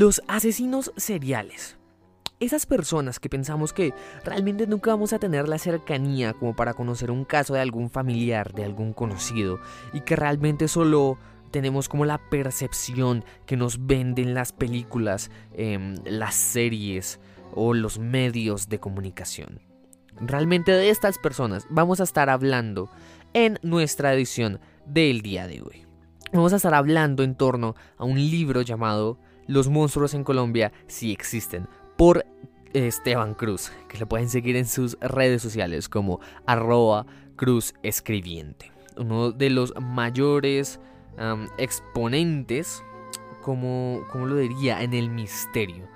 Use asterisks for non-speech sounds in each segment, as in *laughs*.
Los asesinos seriales. Esas personas que pensamos que realmente nunca vamos a tener la cercanía como para conocer un caso de algún familiar, de algún conocido, y que realmente solo tenemos como la percepción que nos venden las películas, em, las series o los medios de comunicación. Realmente de estas personas vamos a estar hablando en nuestra edición del día de hoy. Vamos a estar hablando en torno a un libro llamado Los monstruos en Colombia si existen por Esteban Cruz, que le pueden seguir en sus redes sociales como arroba Cruz Escribiente. Uno de los mayores exponentes, como, como lo diría, en el misterio,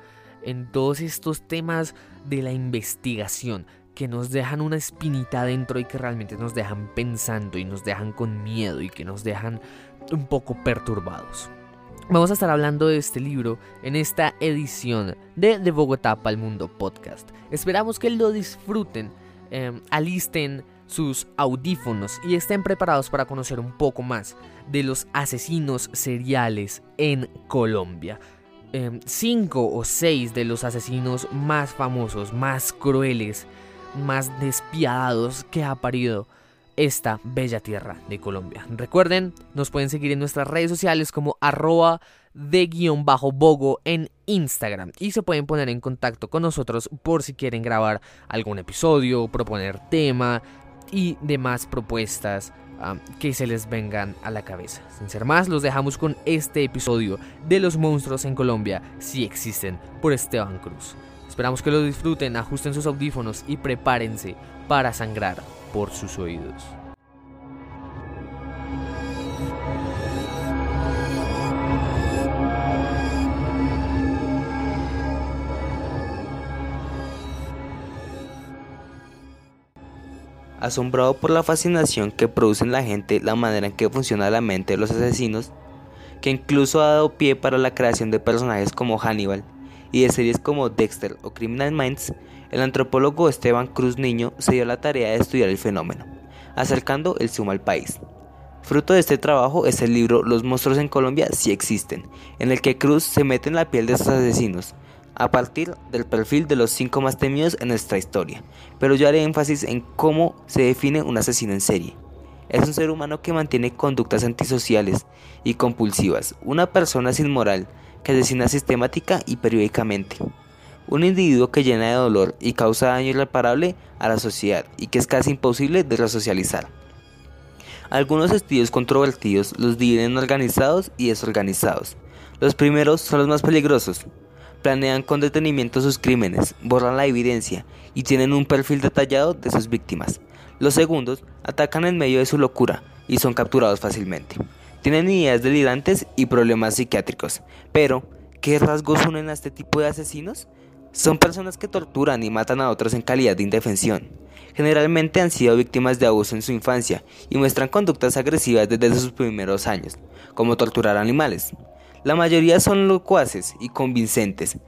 en todos estos temas de la investigación que nos dejan una espinita adentro y que realmente nos dejan pensando y nos dejan con miedo y que nos dejan un poco perturbados. Vamos a estar hablando de este libro en esta edición de De Bogotá para el Mundo podcast. Esperamos que lo disfruten, em, alisten sus audífonos y estén preparados para conocer un poco más de los asesinos seriales en Colombia. Em, cinco o seis de los asesinos más famosos, más crueles, más despiadados que ha parido esta bella tierra de Colombia. Recuerden, nos pueden seguir en nuestras redes sociales como arroba de guion bajo bogo en Instagram y se pueden poner en contacto con nosotros por si quieren grabar algún episodio, proponer tema, y demás propuestas que se les vengan a la cabeza. Sin ser más, los dejamos con este episodio de los monstruos en Colombia, si existen, por Esteban Cruz. Esperamos que lo disfruten, ajusten sus audífonos y prepárense para sangrar por sus oídos. asombrado por la fascinación que produce en la gente la manera en que funciona la mente de los asesinos, que incluso ha dado pie para la creación de personajes como Hannibal y de series como Dexter o Criminal Minds, el antropólogo Esteban Cruz Niño se dio la tarea de estudiar el fenómeno, acercando el sumo al país. Fruto de este trabajo es el libro Los monstruos en Colombia sí existen, en el que Cruz se mete en la piel de esos asesinos, a partir del perfil de los cinco más temidos en nuestra historia, pero yo haré énfasis en cómo se define un asesino en serie. Es un ser humano que mantiene conductas antisociales y compulsivas, una persona sin moral que asesina sistemática y periódicamente, un individuo que llena de dolor y causa daño irreparable a la sociedad y que es casi imposible de resocializar. Algunos estudios controvertidos los dividen en organizados y desorganizados. Los primeros son los más peligrosos, planean con detenimiento sus crímenes, borran la evidencia y tienen un perfil detallado de sus víctimas. Los segundos atacan en medio de su locura y son capturados fácilmente. Tienen ideas delirantes y problemas psiquiátricos. Pero, ¿qué rasgos unen a este tipo de asesinos? Son personas que torturan y matan a otros en calidad de indefensión. Generalmente han sido víctimas de abuso en su infancia y muestran conductas agresivas desde sus primeros años, como torturar animales, la mayoría son locuaces y convincentes.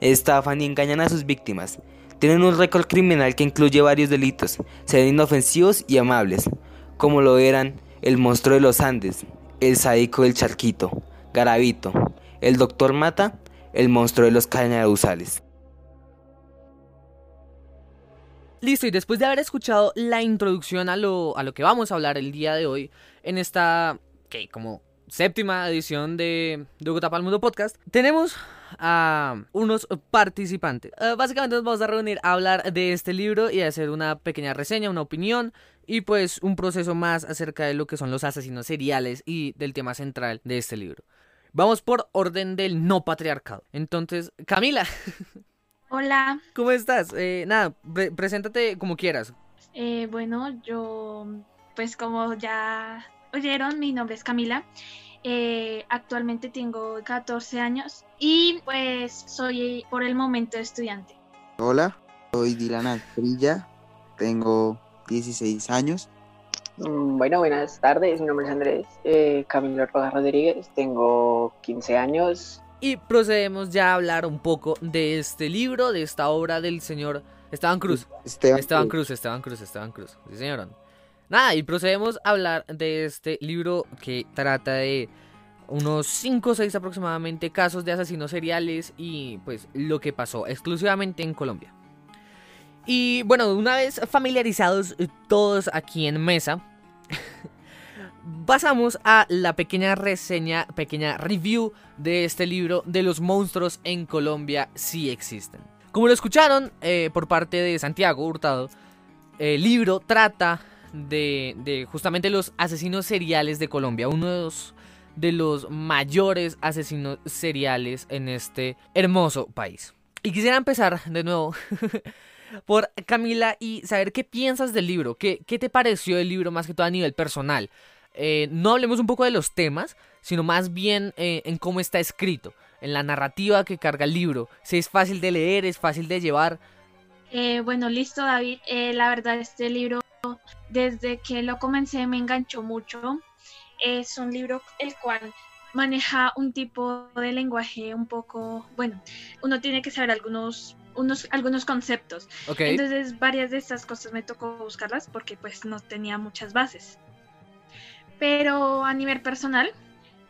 Estafan y engañan a sus víctimas. Tienen un récord criminal que incluye varios delitos. Se ven inofensivos y amables, como lo eran el monstruo de los Andes, el sádico del charquito, Garabito, el doctor Mata, el monstruo de los cañaruzales. Listo, y después de haber escuchado la introducción a lo, a lo que vamos a hablar el día de hoy, en esta, que como séptima edición de, de Bogotá Mundo Podcast, tenemos a unos participantes. Eh, básicamente nos vamos a reunir a hablar de este libro y a hacer una pequeña reseña, una opinión y pues un proceso más acerca de lo que son los asesinos seriales y del tema central de este libro. Vamos por orden del no patriarcado. Entonces, Camila. *laughs* Hola. ¿Cómo estás? Eh, nada, preséntate como quieras. Eh, bueno, yo, pues como ya oyeron, mi nombre es Camila. Eh, actualmente tengo 14 años y pues soy por el momento estudiante. Hola, soy Dilana Frilla, tengo 16 años. Mm, bueno, buenas tardes, mi nombre es Andrés eh, Camilo Rojas Rodríguez, tengo 15 años. Y procedemos ya a hablar un poco de este libro, de esta obra del señor Esteban Cruz. Esteban, Cruz. Esteban Cruz, Esteban Cruz. Sí, señor. Nada, y procedemos a hablar de este libro que trata de unos 5 o 6 aproximadamente casos de asesinos seriales y pues lo que pasó exclusivamente en Colombia. Y bueno, una vez familiarizados todos aquí en mesa, *laughs* pasamos a la pequeña reseña, pequeña review de este libro de los monstruos en Colombia si existen. Como lo escucharon eh, por parte de Santiago Hurtado, el libro trata de, justamente los asesinos seriales de Colombia, uno de los de los mayores asesinos seriales en este hermoso país. Y quisiera empezar de nuevo *laughs* por Camila y saber qué piensas del libro, qué, qué te pareció el libro más que todo a nivel personal. Eh, no hablemos un poco de los temas, sino más bien eh, en cómo está escrito, en la narrativa que carga el libro, si es fácil de leer, es fácil de llevar. Eh, bueno, listo David, la verdad este libro desde que lo comencé me enganchó mucho es un libro el cual maneja un tipo de lenguaje un poco, bueno, uno tiene que saber algunos unos, algunos conceptos. Entonces varias de estas cosas me tocó buscarlas porque pues no tenía muchas bases. Pero a nivel personal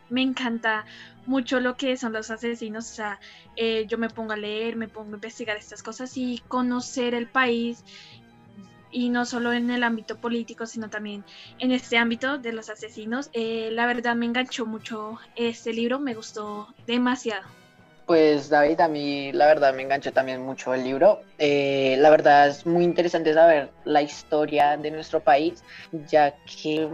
me encanta mucho lo que son los asesinos. O sea, eh, yo me pongo a leer, me pongo a investigar estas cosas y conocer el país y no solo en el ámbito político, sino también en este ámbito de los asesinos. Eh, la verdad me enganchó mucho este libro, me gustó demasiado. Pues David, a mí la verdad me enganchó también mucho el libro. Eh, la verdad es muy interesante saber la historia de nuestro país, ya que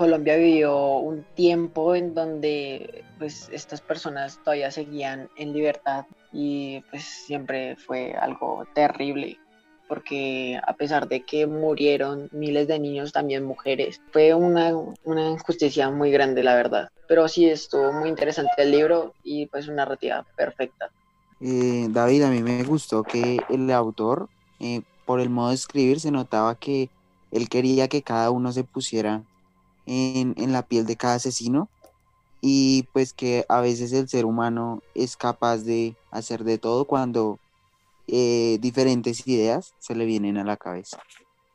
Colombia vivió un tiempo en donde pues estas personas todavía seguían en libertad y pues siempre fue algo terrible porque a pesar de que murieron miles de niños, también mujeres, fue una, una injusticia muy grande, la verdad. Pero sí estuvo muy interesante el libro y pues una narrativa perfecta. Eh, David, a mí me gustó que el autor, eh, por el modo de escribir, se notaba que él quería que cada uno se pusiera en, la piel de cada asesino y pues que a veces el ser humano es capaz de hacer de todo cuando eh, diferentes ideas se le vienen a la cabeza.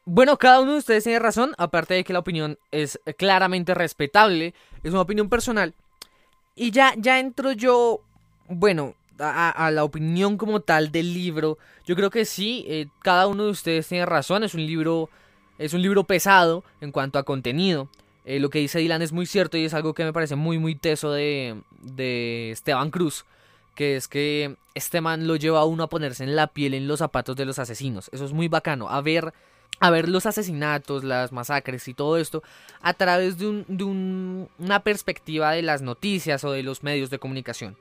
Bueno, cada uno de ustedes tiene razón, aparte de que la opinión es claramente respetable, es una opinión personal. Y ya, ya entro yo, bueno, a, la opinión como tal del libro. Yo creo que sí, eh, cada uno de ustedes tiene razón, es un libro, es un libro pesado en cuanto a contenido. Eh, lo que dice Dylan es muy cierto y es algo que me parece muy, muy teso de, de Esteban Cruz que es que este man lo lleva a uno a ponerse en la piel, en los zapatos de los asesinos. Eso es muy bacano, a ver, a ver los asesinatos, las masacres y todo esto a través de, un, de una perspectiva de las noticias o de los medios de comunicación.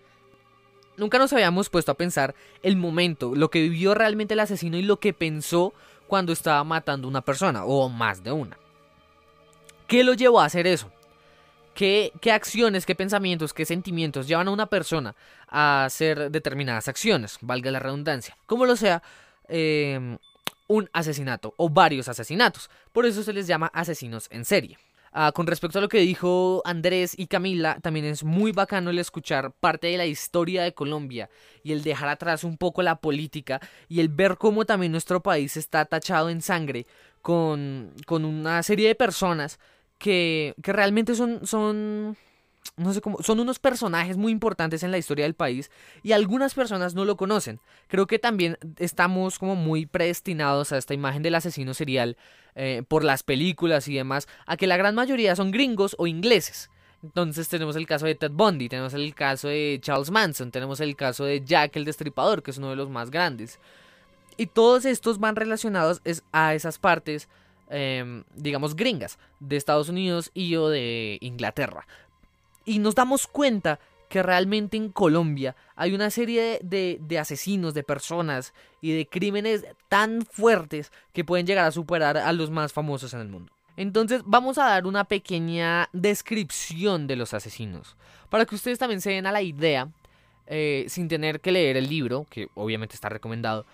Nunca nos habíamos puesto a pensar el momento, lo que vivió realmente el asesino y lo que pensó cuando estaba matando a una persona, o más de una. ¿Qué lo llevó a hacer eso? ¿Qué, acciones, qué pensamientos, qué sentimientos llevan a una persona a hacer determinadas acciones, valga la redundancia, como lo sea em, un asesinato o varios asesinatos. Por eso se les llama asesinos en serie. Ah, con respecto a lo que dijo Andrés y Camila, también es muy bacano el escuchar parte de la historia de Colombia y el dejar atrás un poco la política y el ver cómo también nuestro país está tachado en sangre con, con una serie de personas que, realmente son, son, no sé cómo, son unos personajes muy importantes en la historia del país y algunas personas no lo conocen. Creo que también estamos como muy predestinados a esta imagen del asesino serial eh, por las películas y demás, a que la gran mayoría son gringos o ingleses. Entonces tenemos el caso de Ted Bundy, tenemos el caso de Charles Manson, tenemos el caso de Jack el Destripador, que es uno de los más grandes. Y todos estos van relacionados a esas partes Em, digamos, gringas de Estados Unidos y o de Inglaterra. Y nos damos cuenta que realmente en Colombia hay una serie de, asesinos, de personas y de crímenes tan fuertes que pueden llegar a superar a los más famosos en el mundo. Entonces vamos a dar una pequeña descripción de los asesinos, para que ustedes también se den a la idea, eh, sin tener que leer el libro, que obviamente está recomendado,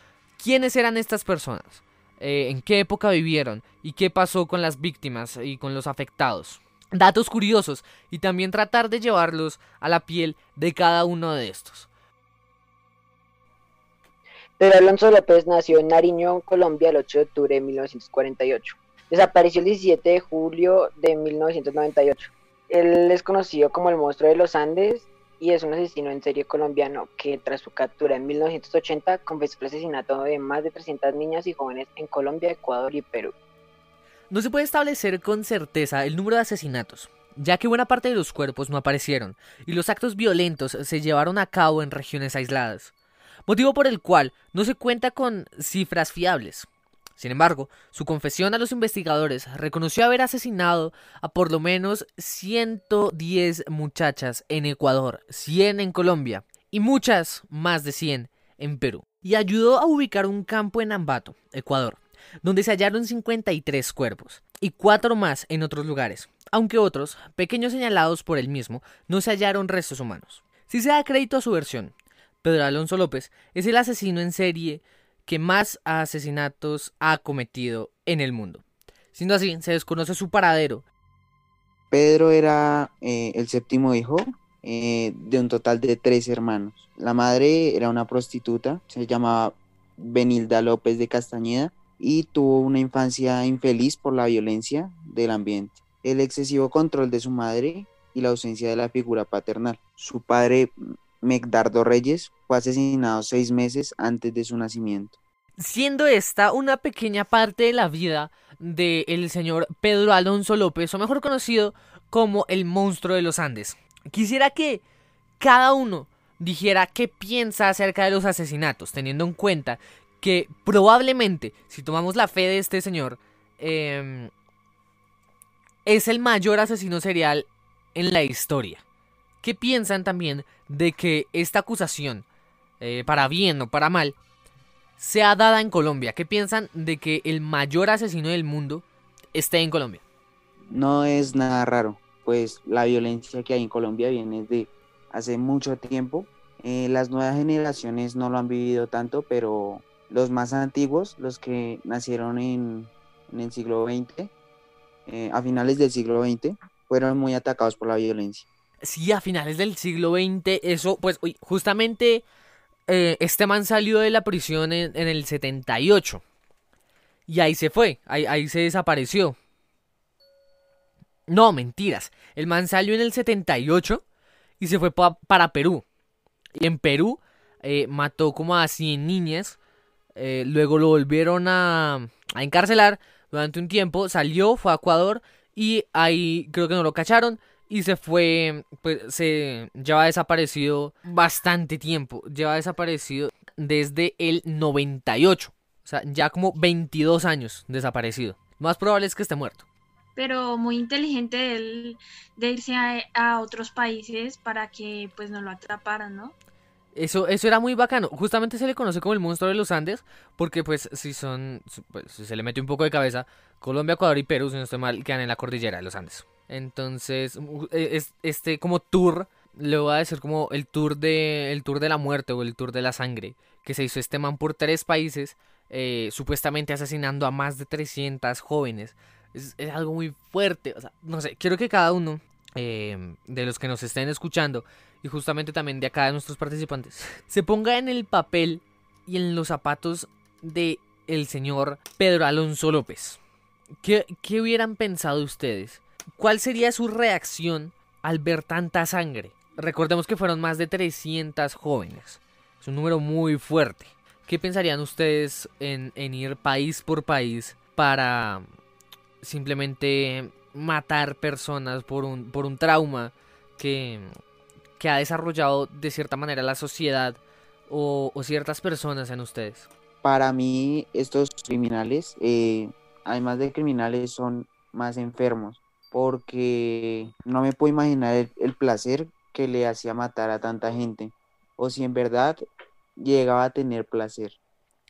quiénes eran estas personas. Eh, en qué época vivieron y qué pasó con las víctimas y con los afectados. Datos curiosos y también tratar de llevarlos a la piel de cada uno de estos. Pedro Alonso López nació en Nariño, Colombia, el 8 de octubre de 1948. Desapareció el 17 de julio de 1998. Él es conocido como el monstruo de los Andes y es un asesino en serie colombiano que tras su captura en 1980 confesó el asesinato de más de 300 niñas y jóvenes en Colombia, Ecuador y Perú. No se puede establecer con certeza el número de asesinatos, ya que buena parte de los cuerpos no aparecieron y los actos violentos se llevaron a cabo en regiones aisladas, motivo por el cual no se cuenta con cifras fiables. Sin embargo, su confesión a los investigadores reconoció haber asesinado a por lo menos 110 muchachas en Ecuador, 100 en Colombia y muchas más de 100 en Perú. Y ayudó a ubicar un campo en Ambato, Ecuador, donde se hallaron 53 cuerpos y cuatro más en otros lugares, aunque otros, pequeños señalados por él mismo, no se hallaron restos humanos. Si se da crédito a su versión, Pedro Alonso López es el asesino en serie que más asesinatos ha cometido en el mundo. Siendo así, se desconoce su paradero. Pedro era eh, el séptimo hijo eh, de un total de tres hermanos. La madre era una prostituta, se llamaba Benilda López de Castañeda y tuvo una infancia infeliz por la violencia del ambiente, el excesivo control de su madre y la ausencia de la figura paternal. Su padre, Megdardo Reyes, fue asesinado seis meses antes de su nacimiento siendo esta una pequeña parte de la vida del señor Pedro Alonso López, o mejor conocido como el monstruo de los Andes. Quisiera que cada uno dijera qué piensa acerca de los asesinatos, teniendo en cuenta que probablemente, si tomamos la fe de este señor, em, es el mayor asesino serial en la historia. ¿Qué piensan también de que esta acusación, eh, para bien o para mal, sea dada en Colombia. ¿Qué piensan de que el mayor asesino del mundo esté en Colombia? No es nada raro, pues la violencia que hay en Colombia viene de hace mucho tiempo. Eh, las nuevas generaciones no lo han vivido tanto, pero los más antiguos, los que nacieron en, el siglo XX, eh, a finales del siglo XX, fueron muy atacados por la violencia. Sí, a finales del siglo XX, eso, pues, justamente eh, este man salió de la prisión en, el 78. Y ahí se fue, ahí, se desapareció. No, mentiras. El man salió en el 78 y se fue para Perú. Y en Perú eh, mató como a 100 niñas. Eh, luego lo volvieron a, a, encarcelar durante un tiempo. Salió, fue a Ecuador y ahí creo que no lo cacharon y se fue, pues se lleva desaparecido bastante tiempo, lleva desaparecido desde el 98, o sea, ya como 22 años desaparecido. Más probable es que esté muerto. Pero muy inteligente él de irse a, otros países para que pues no lo atraparan, ¿no? Eso, eso era muy bacano. Justamente se le conoce como el monstruo de los Andes, porque pues si son, pues, si se le mete un poco de cabeza, Colombia, Ecuador y Perú, si no estoy mal, quedan en la cordillera de los Andes. Entonces, e, este como tour le voy a decir como el tour de el tour de la muerte o el tour de la sangre que se hizo este man por tres países eh, supuestamente asesinando a más de 300 jóvenes. Es, algo muy fuerte o sea no sé quiero que cada uno eh, de los que nos estén escuchando y justamente también de acá de nuestros participantes *laughs* se ponga en el papel y en los zapatos de el señor Pedro Alonso López. ¿Qué, qué hubieran pensado ustedes ¿Cuál sería su reacción al ver tanta sangre? Recordemos que fueron más de 300 jóvenes. Es un número muy fuerte. ¿Qué pensarían ustedes en, ir país por país para simplemente matar personas por un, por un trauma que, que ha desarrollado de cierta manera la sociedad o, ciertas personas en ustedes? Para mí estos criminales, eh, además de criminales, son más enfermos porque no me puedo imaginar el, placer que le hacía matar a tanta gente, o si en verdad llegaba a tener placer.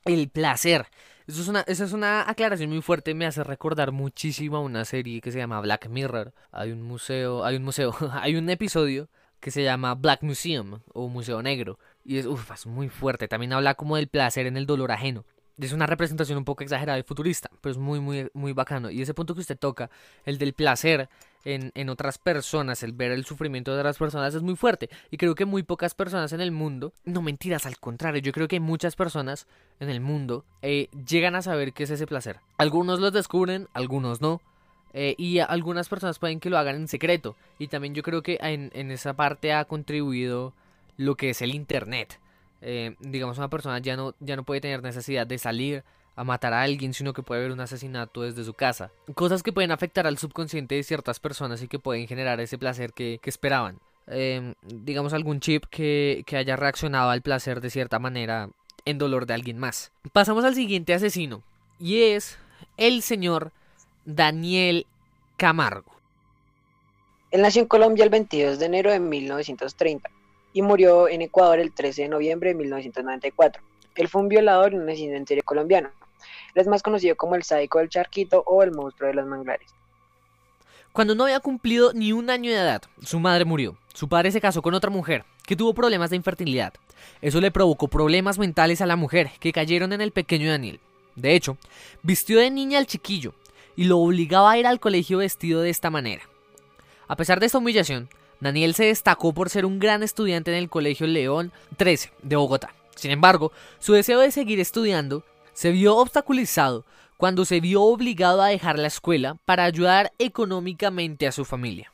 El placer. Eso es una, esa es una aclaración muy fuerte, me hace recordar muchísimo a una serie que se llama Black Mirror. Hay un museo, hay un museo, *laughs* hay un episodio que se llama Black Museum o Museo Negro. Y es, es muy fuerte. También habla como del placer en el dolor ajeno es una representación un poco exagerada y futurista, pero es muy, muy, muy bacano. Y ese punto que usted toca, el del placer en, en, otras personas, el ver el sufrimiento de otras personas, es muy fuerte. Y creo que muy pocas personas en el mundo, no mentiras, al contrario, yo creo que muchas personas en el mundo eh, llegan a saber qué es ese placer. Algunos los descubren, algunos no. Eh, y algunas personas pueden que lo hagan en secreto. Y también yo creo que en, esa parte ha contribuido lo que es el Internet. Eh, digamos, una persona ya no, ya no puede tener necesidad de salir a matar a alguien, sino que puede haber un asesinato desde su casa. Cosas que pueden afectar al subconsciente de ciertas personas y que pueden generar ese placer que, esperaban. Em, digamos, algún chip que, que haya reaccionado al placer de cierta manera en dolor de alguien más. Pasamos al siguiente asesino. Y es el señor Daniel Camargo. Él nació en Colombia el 22 de enero de 1930 y murió en Ecuador el 13 de noviembre de 1994. Él fue un violador y un asesino en serie colombiano. Él es más conocido como el sádico del charquito o el monstruo de los manglares. Cuando no había cumplido ni un año de edad, su madre murió. Su padre se casó con otra mujer, que tuvo problemas de infertilidad. Eso le provocó problemas mentales a la mujer, que cayeron en el pequeño Daniel. De hecho, vistió de niña al chiquillo y lo obligaba a ir al colegio vestido de esta manera. A pesar de esta humillación, Daniel se destacó por ser un gran estudiante en el Colegio León 13 de Bogotá. Sin embargo, su deseo de seguir estudiando se vio obstaculizado cuando se vio obligado a dejar la escuela para ayudar económicamente a su familia.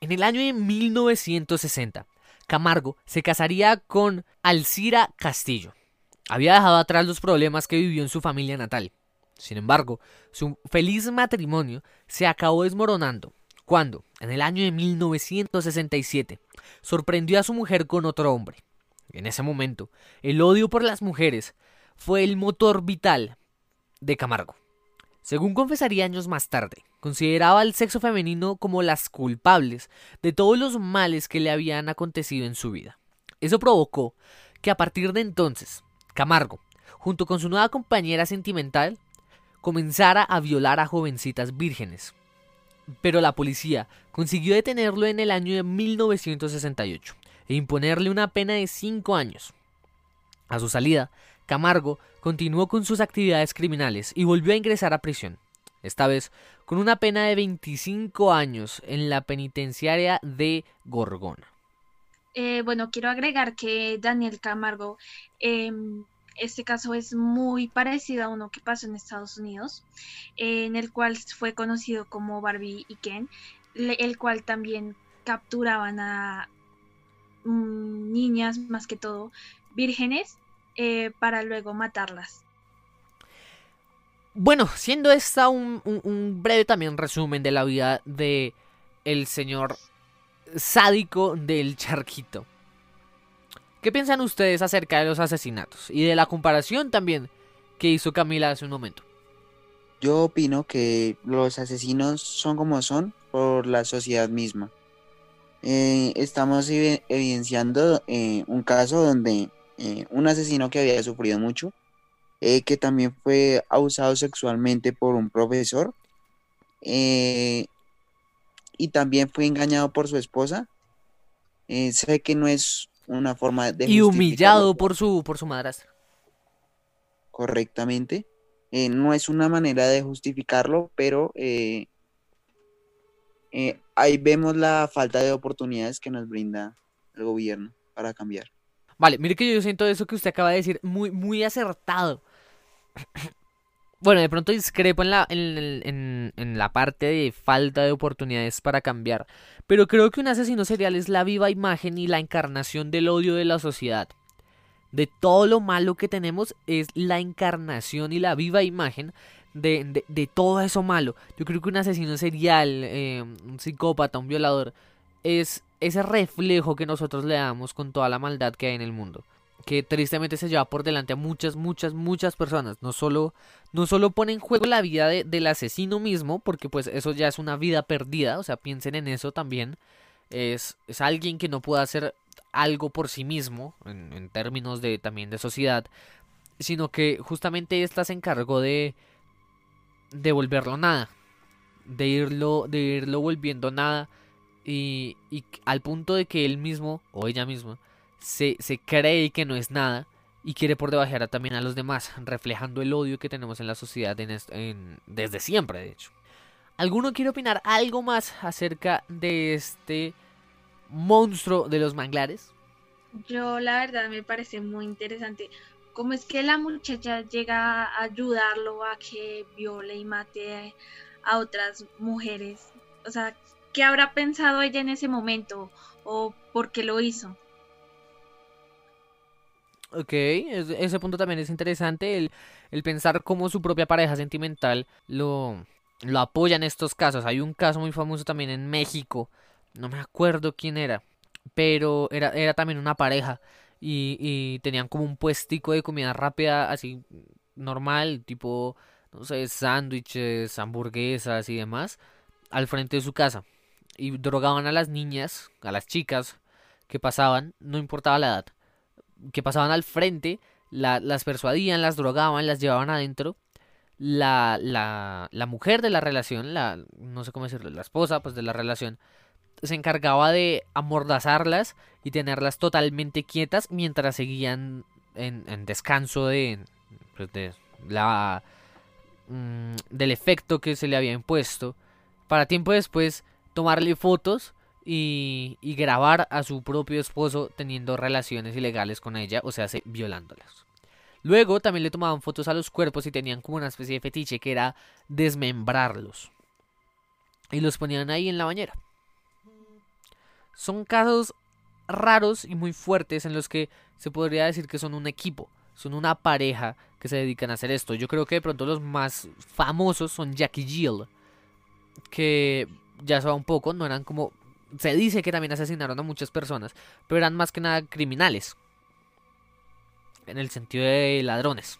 En el año de 1960, Camargo se casaría con Alcira Castillo, había dejado atrás los problemas que vivió en su familia natal. Sin embargo, su feliz matrimonio se acabó desmoronando cuando, en el año de 1967, sorprendió a su mujer con otro hombre. En ese momento, el odio por las mujeres fue el motor vital de Camargo. Según confesaría años más tarde, consideraba al sexo femenino como las culpables de todos los males que le habían acontecido en su vida. Eso provocó que a partir de entonces Camargo, junto con su nueva compañera sentimental, comenzara a violar a jovencitas vírgenes. Pero la policía consiguió detenerlo en el año de 1968 e imponerle una pena de 5 años. A su salida, Camargo continuó con sus actividades criminales y volvió a ingresar a prisión, esta vez con una pena de 25 años en la penitenciaria de Gorgona. Eh, bueno, quiero agregar que Daniel Camargo, em, este caso es muy parecido a uno que pasó en Estados Unidos, en el cual fue conocido como Barbie y Ken, el cual también capturaban a mm, niñas, más que todo, vírgenes, eh, para luego matarlas. Bueno, siendo esta un, un, breve también resumen de la vida de el señor sádico del charquito. ¿Qué piensan ustedes acerca de los asesinatos y de la comparación también que hizo Camila hace un momento? Yo opino que los asesinos son como son por la sociedad misma. Eh, estamos evidenciando eh, un caso donde eh, un asesino que había sufrido mucho, que también fue abusado sexualmente por un profesor, y también fue engañado por su esposa. Sé que no es una forma de... Y humillado por su, por su madrastra. Correctamente. Eh, no es una manera de justificarlo, pero eh, ahí vemos la falta de oportunidades que nos brinda el gobierno para cambiar. Vale, mire que yo siento eso que usted acaba de decir muy, muy acertado. Bueno, de pronto discrepo en la, en, la parte de falta de oportunidades para cambiar, pero creo que un asesino serial es la viva imagen y la encarnación del odio de la sociedad. De todo lo malo que tenemos es la encarnación y la viva imagen de, de, todo eso malo. Yo creo que un asesino serial, eh, un psicópata, un violador, es ese reflejo que nosotros le damos con toda la maldad que hay en el mundo que tristemente se lleva por delante a muchas, muchas, muchas personas. No solo, no solo pone en juego la vida del asesino mismo, porque pues eso ya es una vida perdida, o sea, piensen en eso también. Es, es alguien que no puede hacer algo por sí mismo, en, términos de también de sociedad, sino que justamente esta se encargó de, de volverlo nada, de irlo, de irlo volviendo nada, y, y al punto de que él mismo, o ella misma, se, cree que no es nada y quiere por debajear también a los demás, reflejando el odio que tenemos en la sociedad desde siempre, de hecho. ¿Alguno quiere opinar algo más acerca de este monstruo de los manglares? Yo la verdad me parece muy interesante cómo es que la muchacha llega a ayudarlo a que viole y mate a otras mujeres. O sea, ¿qué habrá pensado ella en ese momento o por qué lo hizo? Ok, ese punto también es interesante, el, el pensar cómo su propia pareja sentimental lo, lo apoya en estos casos. Hay un caso muy famoso también en México, no me acuerdo quién era, pero era, era también una pareja y, y tenían como un puestico de comida rápida así normal, tipo, no sé, sándwiches, hamburguesas y demás, al frente de su casa. Y drogaban a las niñas, a las chicas que pasaban, no importaba la edad que pasaban al frente, las persuadían, las drogaban, las llevaban adentro. La, la, la mujer de la relación, la, no sé cómo decirlo, la esposa pues de la relación, se encargaba de amordazarlas y tenerlas totalmente quietas mientras seguían en, descanso de, pues, de la mm, del efecto que se le había impuesto para tiempo después tomarle fotos y, grabar a su propio esposo teniendo relaciones ilegales con ella, o sea, violándolas. Luego también le tomaban fotos a los cuerpos y tenían como una especie de fetiche que era desmembrarlos. Y los ponían ahí en la bañera. Son casos raros y muy fuertes en los que se podría decir que son un equipo, son una pareja que se dedican a hacer esto. Yo creo que de pronto los más famosos son Jackie Jill, que ya se va un poco, no eran como se dice que también asesinaron a muchas personas, pero eran más que nada criminales. En el sentido de ladrones.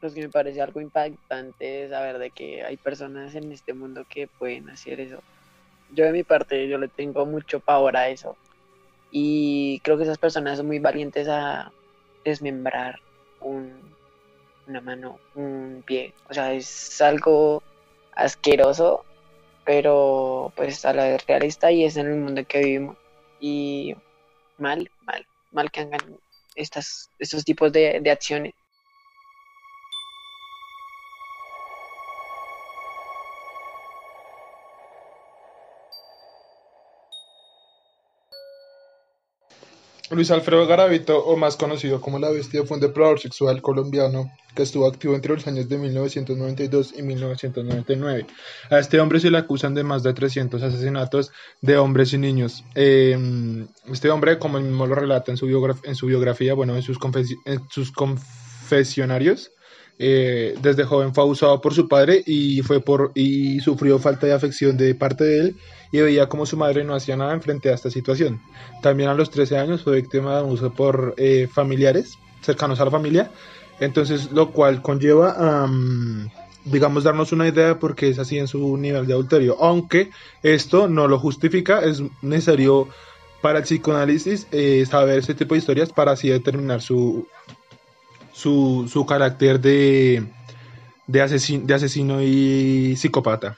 Pues que me parece algo impactante saber de que hay personas en este mundo que pueden hacer eso. Yo de mi parte, yo le tengo mucho pavor a eso. Y creo que esas personas son muy valientes a desmembrar un, una mano, un pie. O sea, es algo asqueroso pero pues a la vez realista y es en el mundo en que vivimos. Y mal, mal, mal que hagan estas, estos tipos de, de acciones. Luis Alfredo Garavito, o más conocido como La Bestia, fue un depredador sexual colombiano que estuvo activo entre los años de 1992 y 1999. A este hombre se le acusan de más de 300 asesinatos de hombres y niños. Em, este hombre, como él mismo lo relata en su, biografía, bueno, en sus, en sus confesionarios, eh, desde joven fue abusado por su padre y, fue por, y sufrió falta de afección de parte de él y veía como su madre no hacía nada en frente a esta situación. También a los 13 años fue víctima de abuso por eh, familiares cercanos a la familia, entonces lo cual conlleva a, digamos, darnos una idea porque es así en su nivel de adulterio, aunque esto no lo justifica, es necesario para el psicoanálisis eh, saber ese tipo de historias para así determinar su su, su carácter de, de, asesino, y psicópata.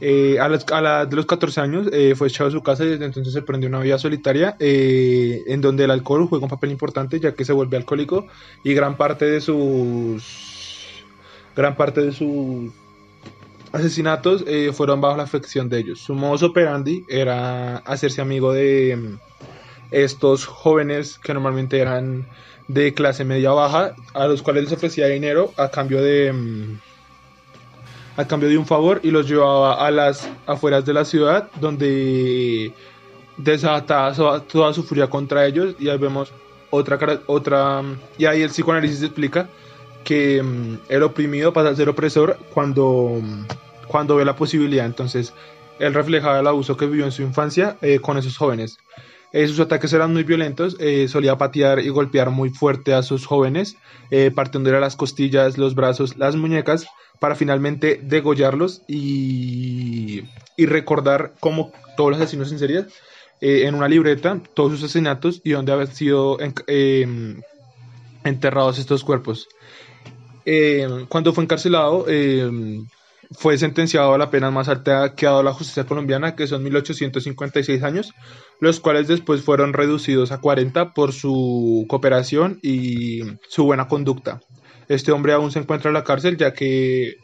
Eh, a, a la de los 14 años eh, fue echado de su casa y desde entonces se prendió una vida solitaria eh, en donde el alcohol juega un papel importante ya que se vuelve alcohólico y gran parte de sus gran parte de sus asesinatos fueron bajo la afección de ellos. Su modus operandi era hacerse amigo de mm, estos jóvenes que normalmente eran de clase media baja a los cuales les ofrecía dinero a cambio de mm, a cambio de un favor y los llevaba a las afueras de la ciudad donde desataba toda su furia contra ellos. Y ahí vemos otra otra y ahí el psicoanálisis explica que mm, el oprimido pasa a ser opresor cuando cuando ve la posibilidad. Entonces él reflejaba el abuso que vivió en su infancia eh, con esos jóvenes sus ataques eran muy violentos, eh, solía patear y golpear muy fuerte a sus jóvenes, eh, partiéndole las costillas, los brazos, las muñecas, para finalmente degollarlos y, y recordar cómo todos los asesinos en serie eh, en una libreta todos sus asesinatos y dónde habían sido em, enterrados estos cuerpos. cuando fue encarcelado, em, fue sentenciado a la pena más alta que ha dado la justicia colombiana, que son 1856 años, los cuales después fueron reducidos a 40 por su cooperación y su buena conducta. Este hombre aún se encuentra en la cárcel ya que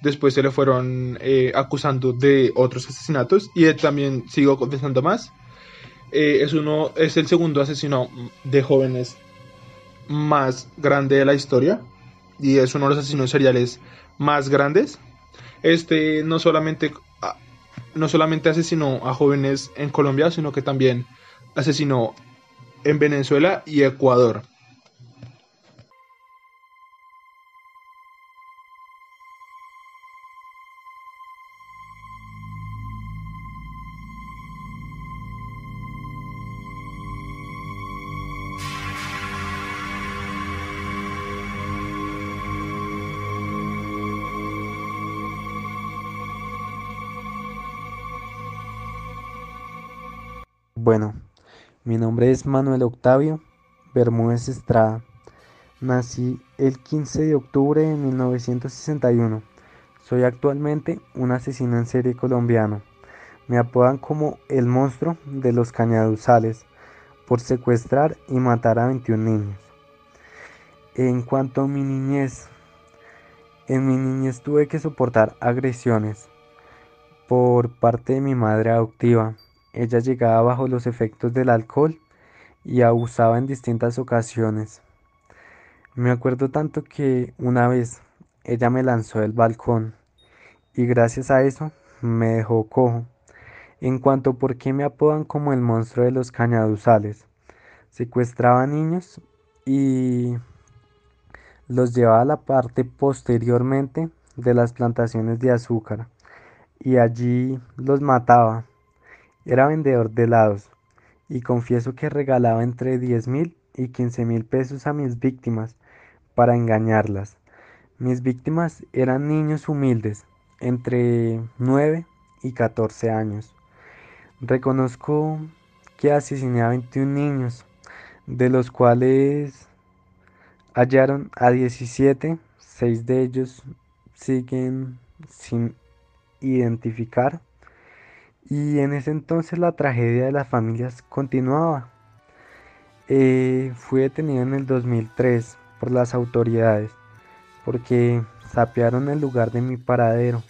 después se le fueron eh, acusando de otros asesinatos y él también sigo confesando más. Eh, es, uno, es el segundo asesino de jóvenes más grande de la historia y es uno de los asesinos seriales más grandes Este no solamente, no solamente asesinó a jóvenes en Colombia, sino que también asesinó en Venezuela y Ecuador. Bueno, mi nombre es Manuel Octavio Bermúdez Estrada. Nací el 15 de octubre de 1961. Soy actualmente un asesino en serie colombiano. Me apodan como el monstruo de los cañaduzales por secuestrar y matar a 21 niños. En cuanto a mi niñez, en mi niñez tuve que soportar agresiones por parte de mi madre adoptiva ella llegaba bajo los efectos del alcohol y abusaba en distintas ocasiones. Me acuerdo tanto que una vez ella me lanzó del balcón y gracias a eso me dejó cojo. En cuanto por qué me apodan como el monstruo de los cañaduzales, secuestraba niños y los llevaba a la parte posteriormente de las plantaciones de azúcar y allí los mataba era vendedor de helados y confieso que regalaba entre 10 mil y 15 mil pesos a mis víctimas para engañarlas. Mis víctimas eran niños humildes, entre 9 y 14 años. Reconozco que asesiné a 21 niños, de los cuales hallaron a 17, 6 de ellos siguen sin identificar y en ese entonces la tragedia de las familias continuaba. Eh, fui detenido en el 2003 por las autoridades porque sapearon el lugar de mi paradero,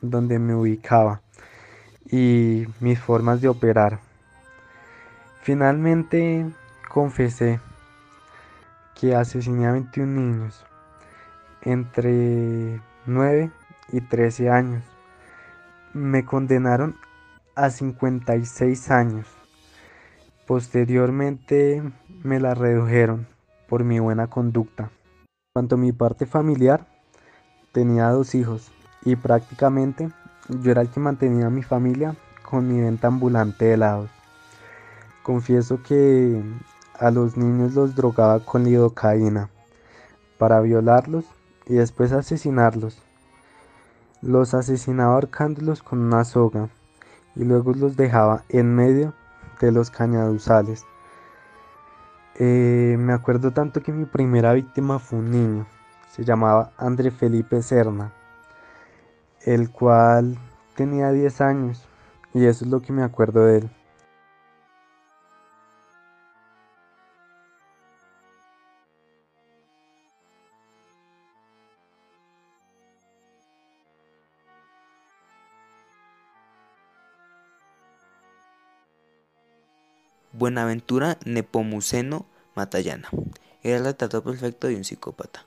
donde me ubicaba, y mis formas de operar. Finalmente confesé que asesiné a 21 niños entre 9 y 13 años. Me condenaron a 56 años. Posteriormente me la redujeron por mi buena conducta. Cuanto a mi parte familiar, tenía dos hijos y prácticamente yo era el que mantenía a mi familia con mi venta ambulante de helados. Confieso que a los niños los drogaba con lidocaína para violarlos y después asesinarlos. Los asesinaba ahorcándolos con una soga y luego los dejaba en medio de los cañaduzales. Eh, me acuerdo tanto que mi primera víctima fue un niño, se llamaba André Felipe Serna, el cual tenía 10 años y eso es lo que me acuerdo de él. Buenaventura Nepomuceno Matallana era el retrato perfecto de un psicópata.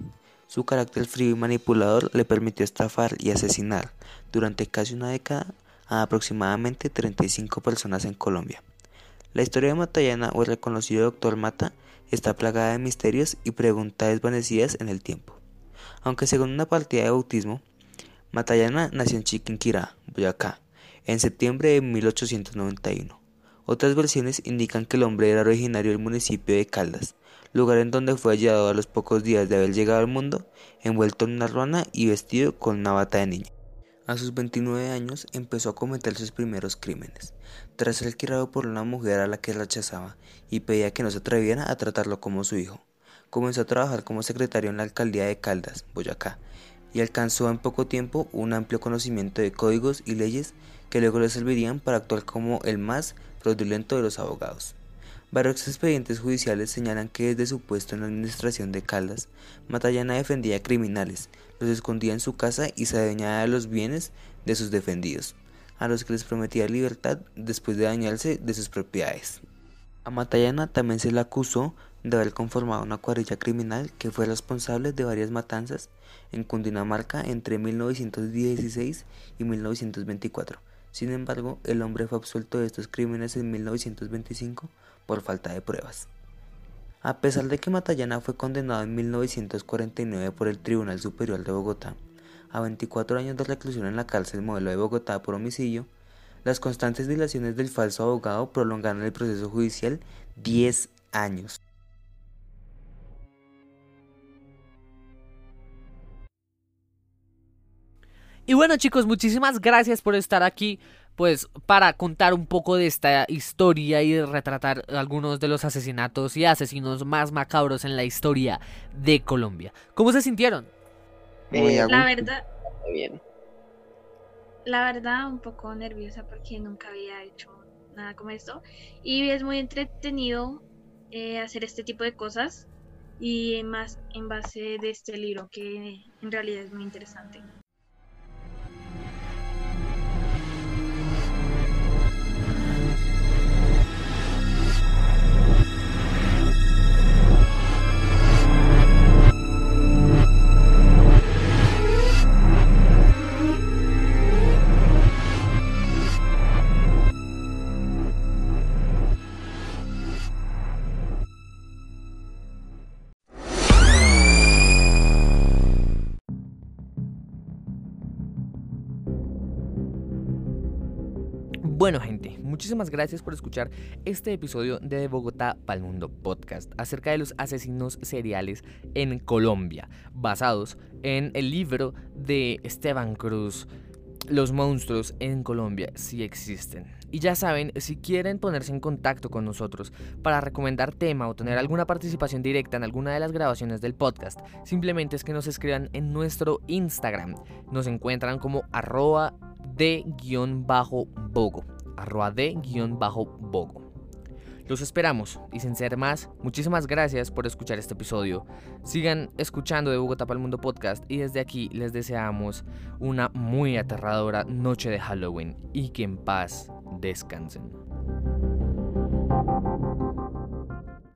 Su carácter frío y manipulador le permitió estafar y asesinar durante casi una década a aproximadamente 35 personas en Colombia. La historia de Matallana o el reconocido Doctor Mata está plagada de misterios y preguntas desvanecidas en el tiempo. Aunque según una partida de bautismo, Matallana nació en Chiquinquirá, Boyacá, en septiembre de 1891. Otras versiones indican que el hombre era originario del municipio de Caldas, lugar en donde fue hallado a los pocos días de haber llegado al mundo, envuelto en una ruana y vestido con una bata de niño. A sus 29 años empezó a cometer sus primeros crímenes, tras ser criado por una mujer a la que rechazaba y pedía que no se atreviera a tratarlo como su hijo. Comenzó a trabajar como secretario en la alcaldía de Caldas, Boyacá, y alcanzó en poco tiempo un amplio conocimiento de códigos y leyes que luego le servirían para actuar como el más fraudulento de los abogados. Varios expedientes judiciales señalan que desde su puesto en la administración de Caldas, Matallana defendía a criminales, los escondía en su casa y se adueñaba de los bienes de sus defendidos, a los que les prometía libertad después de dañarse de sus propiedades. A Matallana también se le acusó de haber conformado una cuadrilla criminal que fue responsable de varias matanzas en Cundinamarca entre 1916 y 1924. Sin embargo, el hombre fue absuelto de estos crímenes en 1925 por falta de pruebas. A pesar de que Matallana fue condenado en 1949 por el Tribunal Superior de Bogotá a 24 años de reclusión en la cárcel modelo de Bogotá por homicidio, las constantes dilaciones del falso abogado prolongaron el proceso judicial 10 años. Y bueno chicos, muchísimas gracias por estar aquí, pues para contar un poco de esta historia y retratar algunos de los asesinatos y asesinos más macabros en la historia de Colombia. ¿Cómo se sintieron? Muy Eh, La verdad, Muy bien. la verdad, un poco nerviosa porque nunca había hecho nada como esto. Y es muy entretenido eh, hacer este tipo de cosas y más en base de este libro que en realidad es muy interesante. Bueno gente, muchísimas gracias por escuchar este episodio de Bogotá Pal Mundo Podcast acerca de los asesinos seriales en Colombia, basados en el libro de Esteban Cruz, Los monstruos en Colombia sí existen. Y ya saben, si quieren ponerse en contacto con nosotros para recomendar tema o tener alguna participación directa en alguna de las grabaciones del podcast, simplemente es que nos escriban en nuestro Instagram. Nos encuentran como arroba de-bogo. Arroba de-bogo. Los esperamos y sin ser más, muchísimas gracias por escuchar este episodio. Sigan escuchando de Bogotá para el Mundo Podcast y desde aquí les deseamos una muy aterradora noche de Halloween y que en paz descansen.